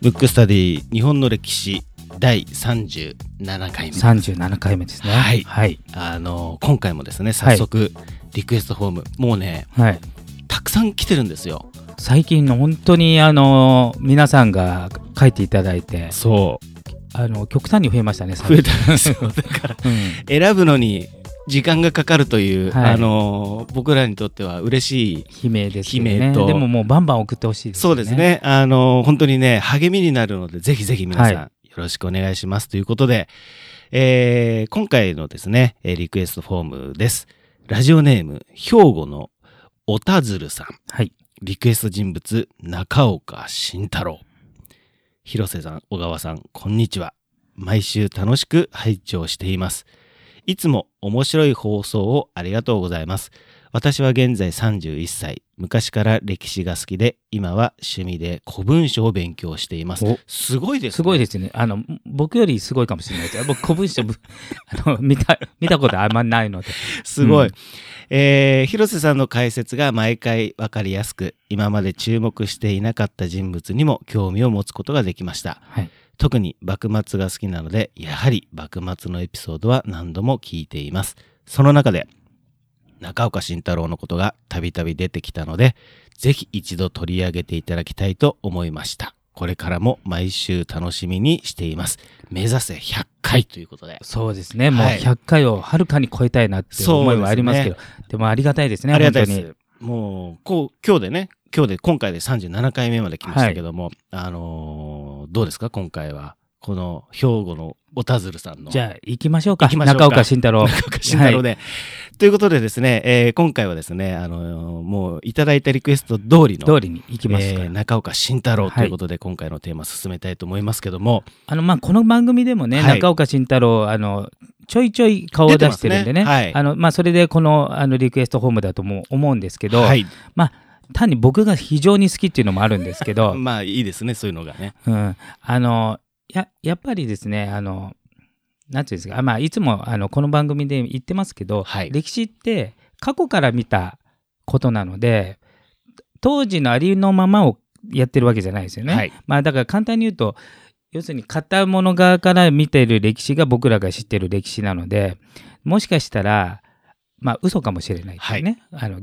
ブックスタディ日本の歴史第37回目です37回目ですね。はいはい。あの今回もですね早速リクエストフォーム、もうねはい。たくさん来てるんですよ最近の本当にあの皆さんが書いていただいてそあの極端に増えましたね。増えたんですよだから うん選ぶのに時間がかかるという、はいあの僕らにとっては嬉しい悲鳴ですよね。悲鳴とでももうバンバン送ってほしいですよね。そうです。ねあの本当にね励みになるのでぜひぜひ皆さん、はよろしくお願いしますということで、えー今回のですねえーリクエストフォームですラジオネーム兵庫のおたずるさんはい。リクエスト人物中岡慎太郎広瀬さん小川さんこんにちは毎週楽しく拝聴していますいつも面白い放送をありがとうございます私は現在31歳昔から歴史が好きで今は趣味で古文書を勉強していますおすごいですねすごいですね。あの僕よりすごいかもしれないです。僕古文書ぶ あの見た見たことあんまないので。すごい、うんえー広瀬さんの解説が毎回わかりやすく今まで注目していなかった人物にも興味を持つことができましたはい。特に幕末が好きなのでやはり幕末のエピソードは何度も聞いています。その中で中岡慎太郎のことがたびたび出てきたのでぜひ一度取り上げていただきたいと思いました。これからも毎週楽しみにしています。目指せ100回ということで。そうですね。もうはい100回をはるかに超えたいなって思いはありますけど、でもありがたいですね。ありがたいです。もう、こう、今日でね、今日で、今回で37回目まで来ましたけども、あのーどうですか、今回は？この、兵庫のおたずるさんの。じゃあ行きましょうか。うか中岡慎太郎。中岡慎太郎で。ということでですね、えー今回はですね、あのーもういただいたリクエスト通りの、通りに行きますから。えー中岡慎太郎ということで、今回のテーマ進めたいと思いますけども、あのまあこの番組でもね、はい中岡慎太郎あのちょいちょい顔を出してるんでねねはいあのまあ、それでこのあのリクエストホームだとも思うんですけど、はい。単に僕が非常に好きっていうのもあるんですけど、まあ、いいですね、そういうのがね。うん、あのややっぱりですねあのなんていうんですか、まあ、いつもあのこの番組で言ってますけど、はい歴史って過去から見たことなので当時のありのままをやってるわけじゃないですよね。はい。まあだから簡単に言うと要するに片物側から見てる歴史が僕らが知ってる歴史なのでもしかしたらまあ嘘かもしれないっていうね、あの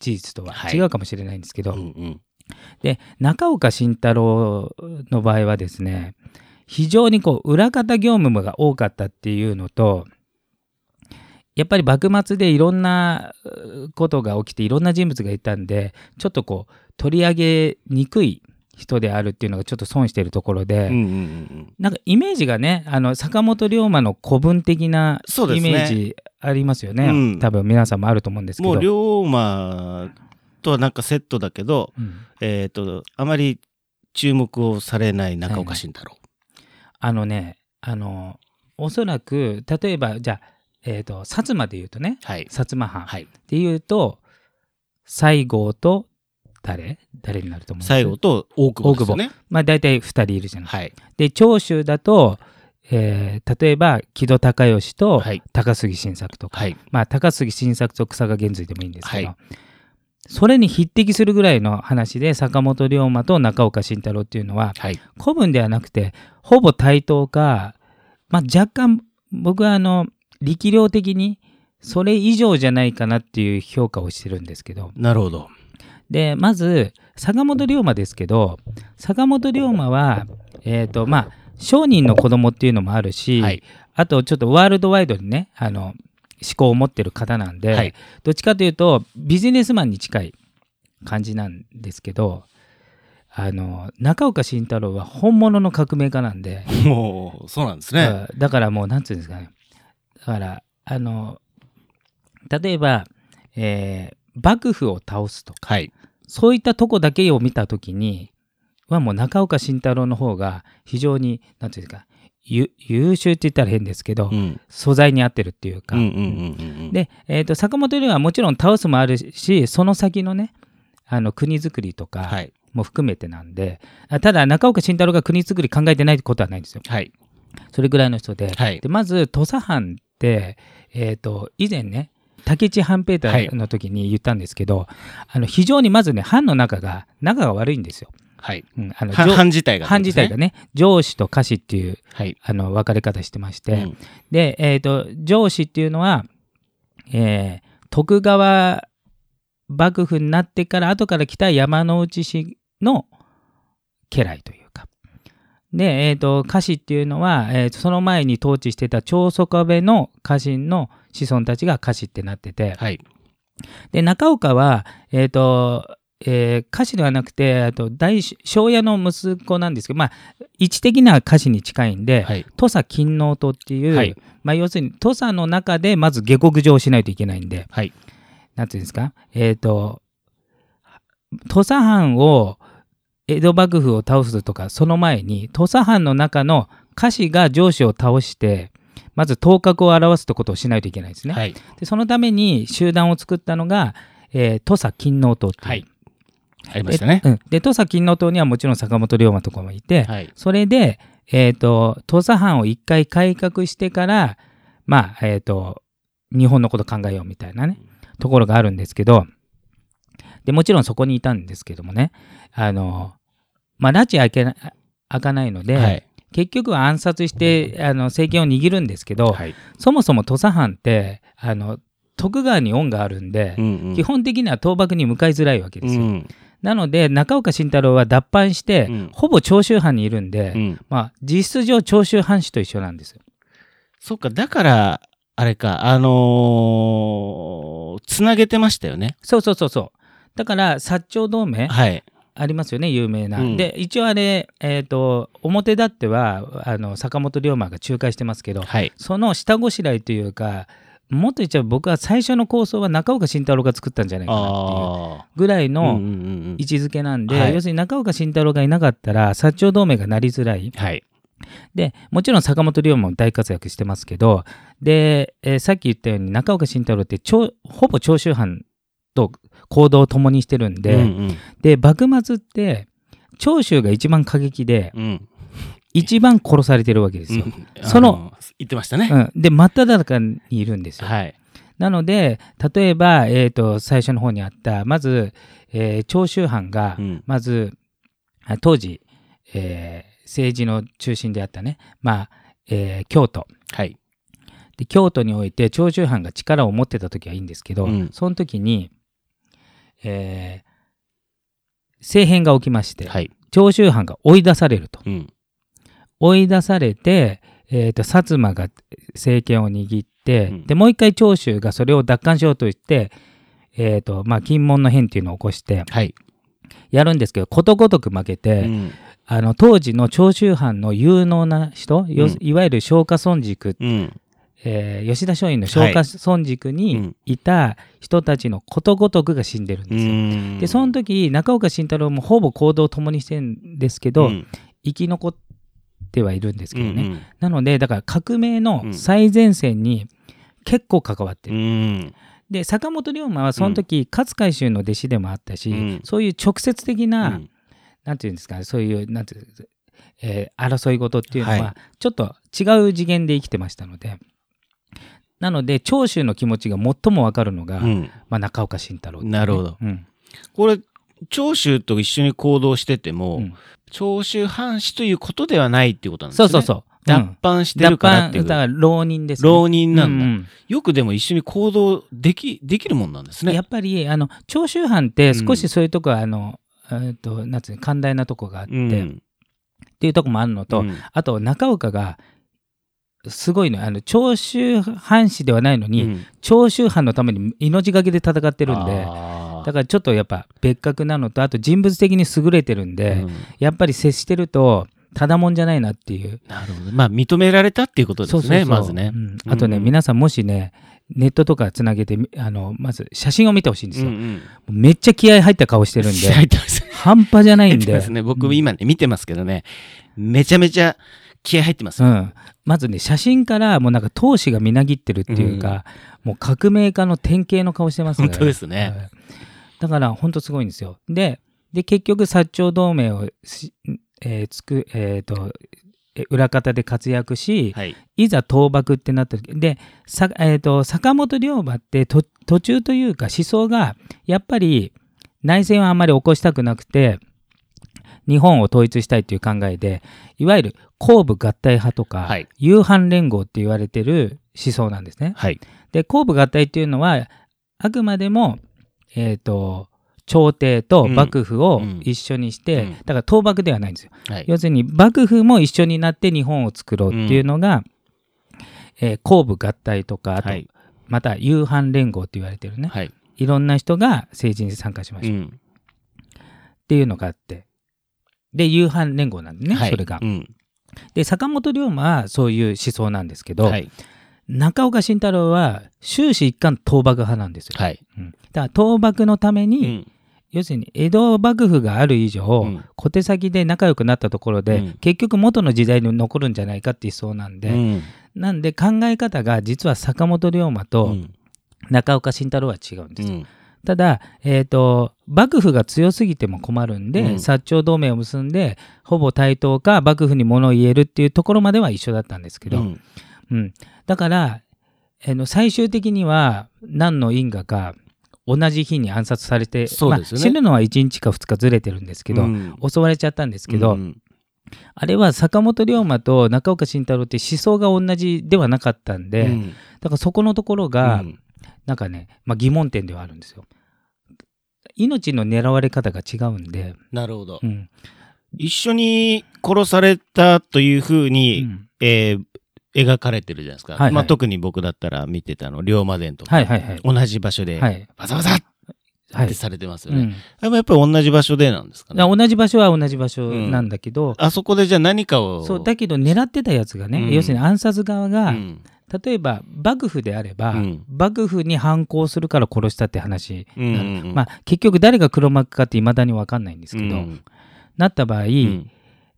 事実とははい違うかもしれないんですけど、うんうん。で中岡慎太郎の場合はですね非常にこう裏方業務が多かったっていうのとやっぱり幕末でいろんなうことが起きていろんな人物がいたんでちょっとこう取り上げにくい人であるっていうのがちょっと損してるところで、うんうんうんなんかイメージがねあの坂本龍馬の古文的なイメージありますよねうん多分皆さんもあると思うんですけど。もう龍馬とはなんかセットだけど、うんえっ、と、あまり注目をされない中岡慎太郎。あのね、あの、おそらく、例えば、じゃあ、えっ、と、薩摩で言うとね、はい。薩摩藩っはい。ていうと、西郷と誰？誰になると思う最後と大久保ですよね。まあ、大体2人いるじゃない。はい。で、長州だと、えー例えば、木戸孝允とはい高杉晋作とか、はい。まあ、高杉晋作と草賀源瑞でもいいんですけど、はいそれに匹敵するぐらいの話で坂本龍馬と中岡慎太郎っていうのははい。古文ではなくてほぼ対等か、まあ、若干僕はあの力量的にそれ以上じゃないかなっていう評価をしてるんですけどなるほど。でまず坂本龍馬ですけど坂本龍馬はえっ、とまあ商人の子供っていうのもあるし、はい。あとちょっとワールドワイドにねあの思考を持ってる方なんで、はいどっちかというとビジネスマンに近い感じなんですけどあの中岡慎太郎は本物の革命家なんで、もう、そうなんですね。うんだからもうなんていうんですかねだからあの例えば、えー幕府を倒すとかはい。そういったとこだけを見た時にはもう中岡慎太郎の方が非常になんていうんですかゆ優秀って言ったら変ですけど、うん。素材に合ってるっていうか。で、えー、と坂本龍はもちろん倒すもあるしその先のねあの国づくりとかはい。も含めてなんで、あただ中岡慎太郎が国づくり考えてないってことはないんですよはい。それぐらいの人で,、はいでまず土佐藩って、えー、と以前ね竹地半平太の時に言ったんですけど、あの非常にまずね藩の中が仲が悪いんですよ。はい。うん、あの藩自体が、藩自体がね上司と下司っていうはい。あの分かれ方してまして、うんで、えー、と上司っていうのは、えー徳川幕府になってから後から来た山之内氏の家来というか。で、えー、と家臣っていうのは、えーとその前に統治してた長宗我部の家臣の子孫たちが家臣ってなっててはい。で中岡は、えーとえー家臣ではなくてあと大庄屋の息子なんですけど、まあ、位置的には家臣に近いんで、はい。土佐勤王党っていう、はいまあ、要するに土佐の中でまず下克上しないといけないんで、はい。なんていうんですか、えっ、と、土佐藩を、江戸幕府を倒すとか、その前に、土佐藩の中の家臣が上司を倒して、まず頭角を表すってことをしないといけないですね。はい。でそのために集団を作ったのが、えー土佐勤王党っていう。はい。ありましたね。でうんで土佐勤王党にはもちろん坂本龍馬とかもいて、はい。それで、えっ、と、土佐藩を一回改革してから、まあ、えっ、と、日本のこと考えようみたいなね、ところがあるんですけど、で、もちろんそこにいたんですけどもね、あの、まあ、拉致開けな開かないので、はい。結局は暗殺して、あの、政権を握るんですけど、はい。そもそも土佐藩って、あの、徳川に恩があるんで、うんうん基本的には倒幕に向かいづらいわけですよ。うんなので、中岡慎太郎は脱藩して、うんほぼ長州藩にいるんで、うん。まあ、実質上長州藩士と一緒なんですよ。そっか、だから、あれか、あのーつなげてましたよね。そうそうそうそう。だから、薩長同盟はい。ありますよね、有名な。うんで、一応あれ、えっ、と、表立っては、あの、坂本龍馬が仲介してますけど、はい。その下ごしらえというか、もっと言っちゃう僕は最初の構想は中岡慎太郎が作ったんじゃないかなっていう。ぐらいのうんうんうん位置づけなんで、はい要するに中岡慎太郎がいなかったら、薩長同盟がなりづらい。はい。で、もちろん坂本龍馬も大活躍してますけど、で、えーさっき言ったように中岡慎太郎って超ほぼ長州藩と行動を共にしてるんで、うんうんで、幕末って長州が一番過激で、うん。一番殺されてるわけですよ。うんその言ってましたね。うん、で、真っ只中にいるんですよ。はい。なので、例えば、えー、と最初の方にあった、まず、えー長州藩が、うんまず、あ当時、えー政治の中心であったね、まあえー京都。はい。で京都において長州藩が力を持ってた時はいいんですけど、うんその時に、えー政変が起きまして、はい。長州藩が追い出されると。うん。追い出されて、えーと薩摩が政権を握って、うんでもう一回長州がそれを奪還しようとして、えーとまあ、金門の変っていうのを起こしてはい。やるんですけどことごとく負けて、うんあの当時の長州藩の有能な人、ようんいわゆる松下村塾、うん。えー吉田松陰の松下村塾うにんいた人たちのことごとくが死んでるんうですよ。ん。でその時中岡慎太郎もほぼ行動を共にしてるんですけど、うん生き残ってはいるんですけどね。うんなのでだから革命のうん最前線に結構関わってうる。ん。で坂本龍馬はその時、勝海舟の弟子でもあったし、うんそういう直接的な、うんなんていうんですかねそういうなんていうんですかえー争い事っていうのははちょっと違う次元で生きてましたので、なので長州の気持ちが最も分かるのが、うん。まあ、中岡慎太郎ね、なるほど。うん。これ、長州と一緒に行動してても、うん。長州藩士ということではないっていうことなんですね。そうそうそう。脱藩してるからっていう。だから浪人です、ね。浪人なんだ、ううよくでも一緒に行動できできるもんなんですね。やっぱりあの長州藩って少しそういうとこは、あのえーとなんつうの寛大なとこがあって、うん。っていうとこもあるのと、うん。あと中岡がすごいのあの長州藩士ではないのに、うん。長州藩のために命がけで戦ってるんでだからちょっとやっぱ別格なのとあと人物的に優れてるんで、うん。やっぱり接してるとただもんじゃないなっていう。なるほど。まあ、認められたっていうことですね、まずね。う。ん。あとね、うん皆さんもしねネットとかつなげてみあのまず写真を見てほしいんですよ、うんうん。めっちゃ気合入った顔してるんで半端じゃないんで。ね。僕うん今ね、見てますけどね、めちゃめちゃ気合入ってます。よ。うん、まずね写真からもうなんか闘志がみなぎってるっていうか、もう革命家の典型の顔してますね。本当ですね。はい。だから本当すごいんですよ。でで結局薩長同盟をし、えーつくえーとえ裏方で活躍し、はい。いざ倒幕ってなった時で、さえー、と坂本龍馬ってと途中というか思想がやっぱり内戦はあんまり起こしたくなくて日本を統一したいっていう考えでいわゆる後部合体派とか、はい夕飯連合って言われてる思想なんですね。はい。で後部合体っていうのはあくまでも、えー、と朝廷と幕府をうん一緒にして、うんだから倒幕ではないんですよ。はい。要するに幕府も一緒になって日本を作ろうっていうのが、えー後部合体とかあと、はい。また夕飯連合って言われてるね、はい。い、ろんな人が政治に参加しましょうっうん。ていうのがあってで夕飯連合なんでね、はいそれがうん。で坂本龍馬はそういう思想なんですけど、はい。中岡慎太郎は終始一貫倒幕派なんですよ、はい。うんだから倒幕のために、うん。要するに江戸幕府がある以上、うん小手先で仲良くなったところで、うん結局元の時代に残るんじゃないかっていう思想なんで、うんなんで考え方が実は坂本龍馬うとん中岡慎太郎は違うんですよ。うんただ、えー、と幕府が強すぎても困るんで、うん。薩長同盟を結んでほぼ対等か幕府に物を言えるっていうところまでは一緒だったんですけど、うん。うん。だから、あの最終的には何の因果か同じ日に暗殺されて、ね。まあ死ぬのは1日か2日ずれてるんですけど、うん。襲われちゃったんですけど、うん。あれは坂本龍馬と中岡慎太郎って思想が同じではなかったんで、うん。だからそこのところが、うんなんかね、まあ、疑問点ではあるんですよ。命の狙われ方が違うんで、なるほどう。ん一緒に殺されたというふううに、んえー描かれてるじゃないですか。はいはいまあ、特に僕だったら見てたの、龍馬伝とか、はいはいはい。同じ場所で、はいバサバサっはいてされてますよね。うん、あれもやっぱり同じ場所でなんですかね。同じ場所は同じ場所なんだけど、あそこでじゃあ何かを。そうだけど狙ってたやつがね、うん要するに暗殺側が、うん例えば幕府であれば、うん。幕府に反抗するから殺したって話、うんうんうん。まあ、結局誰が黒幕かっていまだに分かんないんですけど、うん。なった場合、うん。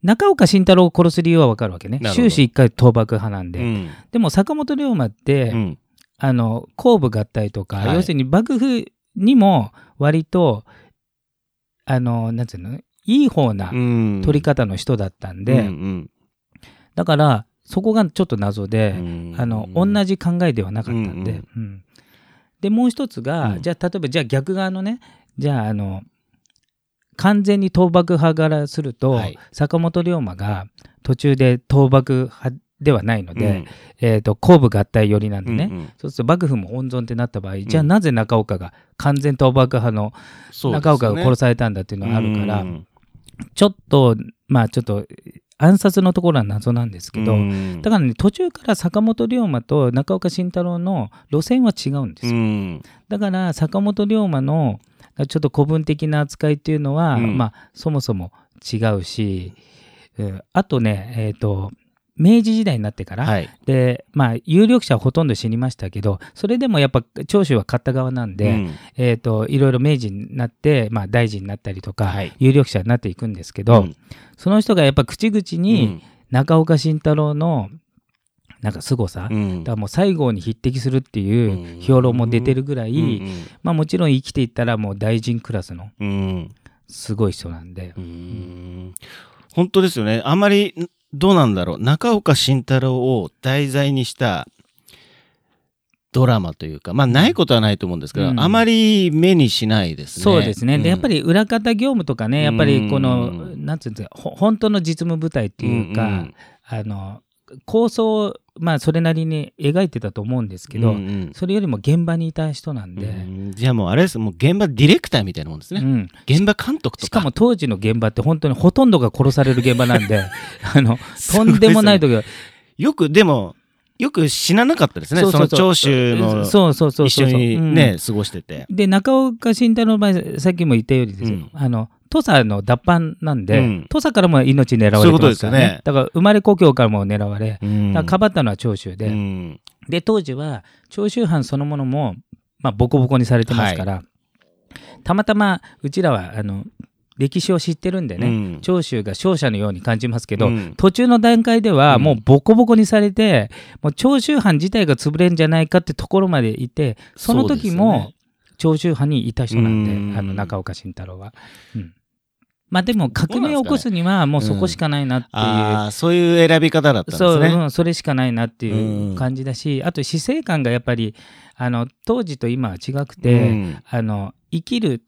中岡慎太郎を殺す理由は分かるわけね。終始一回倒幕派なんで、うん。でも坂本龍馬って、うん。あの後部合体とか、はい。要するに幕府にも割とあのなんつうのいい方なうん。取り方の人だったんで、うん。だからそこがちょっと謎で、うん。あの同じ考えではなかったんで、うんうん。でもう一つが、うん。じゃあ例えばじゃあ逆側のねじゃああの完全に倒幕派からすると、はい。坂本龍馬が途中で倒幕派ではないので、うん。えー、と後部合体寄りなんでね、うんうん。そうすると幕府も温存ってなった場合、じゃあなぜ中岡が完全倒幕派の中岡が殺されたんだっていうのがあるから、うん。ちょっとまあちょっと暗殺のところは謎なんですけど、うん。だからね途中から坂本龍馬と中岡慎太郎の路線は違うんですよ、うん。だから坂本龍馬のちょっと古文的な扱いっていうのは、うん。まあそもそも違うし、うんあとねえっ、と明治時代になってから、はい。でまあ有力者はほとんど死にましたけどそれでもやっぱ長州は勝った側なんで、うん。えー、といろいろ明治になって、まあ、大臣になったりとか、はい。有力者になっていくんですけど、うん。その人がやっぱ口々に中岡慎太郎のなんか凄さ、うん。うんだからもう西郷に匹敵するっていう評論も出てるぐらい、うんまあ、もちろん生きていったらもう大臣クラスのすごい人なんで。う、ん。本当ですよね。あんまり、どうなんだろう。中岡慎太郎を題材にしたドラマというか、まあ、ないことはないと思うんですけど、うん。あまり目にしないですね。そうですね、でやっぱり、り裏方業務とかねやっぱりこの、うん。なんていうんですかほ本当の実務舞台っていうか、うんうん。あの構想をまあそれなりに描いてたと思うんですけど、うんうん。それよりも現場にいた人なんで、うん。じゃあもうあれです、もう現場ディレクターみたいなもんですね。うん。現場監督とか。しかも当時の現場って本当にほとんどが殺される現場なんで あのとんでもない時は。よく、でも、よく死ななかったですね。その長州のそうそうそうそう一緒にうん。ね、過ごしてて。で中岡慎太郎の場合さっきも言ったようにですよ、うん。あの土佐の脱藩なんで、うん。土佐からも命狙われてますからね。そういうことですよね。だから生まれ故郷からも狙われ、うん。だかばったのは長州で、うん。で当時は長州藩そのものも、まあ、ボコボコにされてますから、たまたまうちらはあの歴史を知ってるんでね、うん。長州が勝者のように感じますけど、うん。途中の段階ではうん。もうボコボコにされて、もう長州藩自体が潰れんじゃないかってところまでいてその時もね。長州藩にいた人なんで、うん。あの中岡慎太郎は。うんまあでも革命を起こすにはもうそこしかないなっていう、ああそういう選び方だったんですそう、ね。うんそれしかないなっていううん感じだし、あと死生観がやっぱりあの当時と今は違くて、うん。あの生きる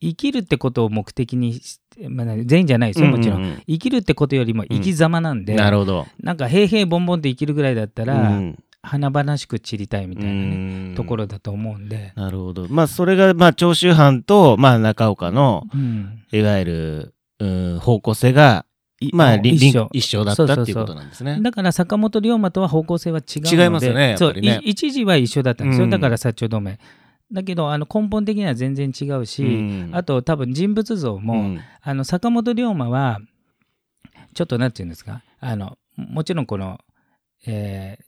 生きるってことを目的にして、まあ、全員じゃないですよもちろん,、うう生きるってことよりも生き様なんで、なるほど。なんか平々ボンボンって生きるぐらいだったら、うん華々しく散りたいみたいなね、うん。ところだと思うんで、なるほど。まあそれがまあ長州藩とまあ中岡のうん。いわゆる、うん、方向性がいまあ一緒。一緒だったっていうことなんですね。だから坂本龍馬とは方向性は違うので。違いますよねね。そうい一時は一緒だったんですよ、うん。だから薩長同盟だけどあの根本的には全然違うし、うん。あと多分人物像も、うん。あの坂本龍馬はちょっとなんていうんですか？あのもちろんこのえ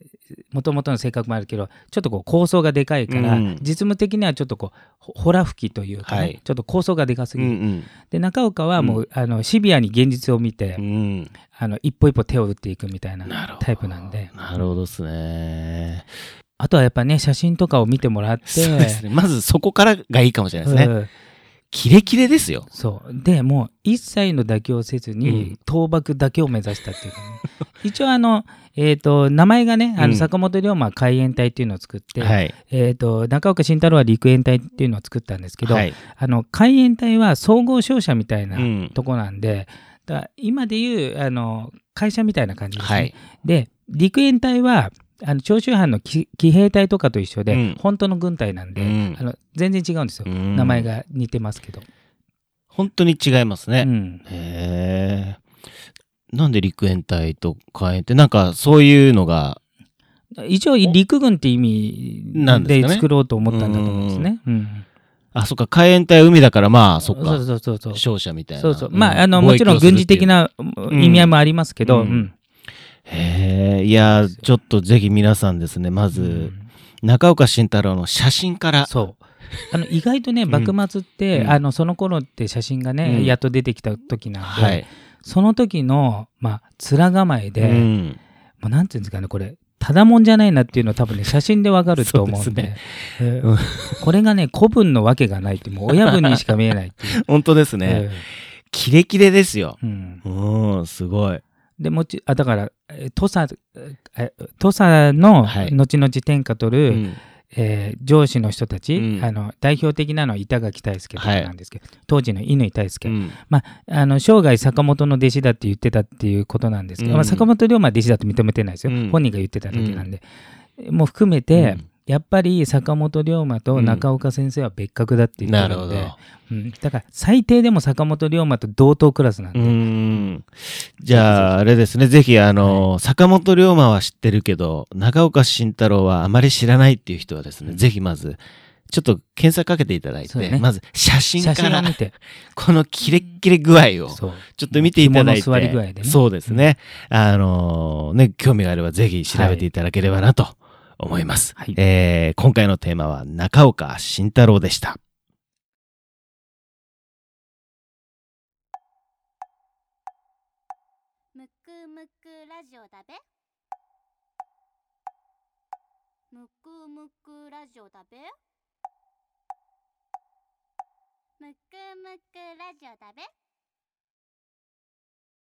もともとの性格もあるけどちょっとこう構想がでかいから、うん。実務的にはちょっとこうほほら吹きというかね、はい。ちょっと構想がでかすぎる、うんで中岡はもう、あのシビアに現実を見て、うん。うんあの一歩一歩手を打っていくみたいなタイプなんで。なるほどですね。あとはやっぱね写真とかを見てもらってね。まずそこからがいいかもしれないですね。うんキレキレですよ。そうでもう一切の妥協をせずうにん倒幕だけを目指したっていうかね、一応あの、えー、と名前がねあうんの坂本龍馬は海援隊っていうのを作って、はい。えー、と中岡慎太郎は陸援隊っていうのを作ったんですけど、はい。あの海援隊は総合商社みたいなうんとこなんで、だから今でいうあの会社みたいな感じですね。はい。で陸援隊はあの長州藩の騎騎兵隊とかと一緒で、うん。本当の軍隊なんで、うん。あの全然違うんですよ、うん。名前が似てますけど。本当に違いますね。うん。へえ。なんで陸援隊と海援ってなんかそういうのが一応陸軍って意味なんで作ろうと思ったんだと思うんですね。うん。あそっか。海援隊は海だからまあそっかそう。そうそうそう。勝者みたいな。そうそう。んまあ、あの、もちろん軍事的な意味合いもありますけど、うん。うんへえいやちょっとぜひ皆さんですねまず、うん。中岡慎太郎の写真から。そう。あの意外とね、ん。幕末って、うん。あのその頃って写真がね、うん。やっと出てきた時なんで、はい、その時の、まあ、面構えで、うん。もうなんていうんですかね、これ、ただもんじゃないなっていうのは多分ね、写真でわかると思うんで、そうえーこれがね、古文のわけがないって、もう親分にしか見えないっていう。本当ですね、えキレキレですよ。ーうん。うんすごい。でもちあだから、えー土佐え土佐のはい。後々天下取る、うん。えー上司の人たち、うん。あの代表的なのは板垣大輔なんですけど、当時の乾大輔、うん。あの生涯坂本の弟子だって言ってたっていうことなんですけど、うん。まあ、坂本龍馬は弟子だと認めてないですよ、うん。本人が言ってただけなんで、もう含めて、うんやっぱり坂本龍馬と中岡先生は別格だって言ってるので、なるほど。うん。だから最低でも坂本龍馬と同等クラスなんで、うん。じゃああれですね。ぜひあの、坂本龍馬は知ってるけど長岡慎太郎はあまり知らないっていう人はですね、うん。ぜひまずちょっと検索かけていただいて、ね。まず写真写から見て。このキレッキレ具合をちょっと見ていただいて。ね。そうですね。あのーね、興味があればぜひ調べていただければなと思います。はいえー今回のテーマは中岡慎太郎でした。むくむくラジオだべむくむくラジオだべむくむくラジオだべ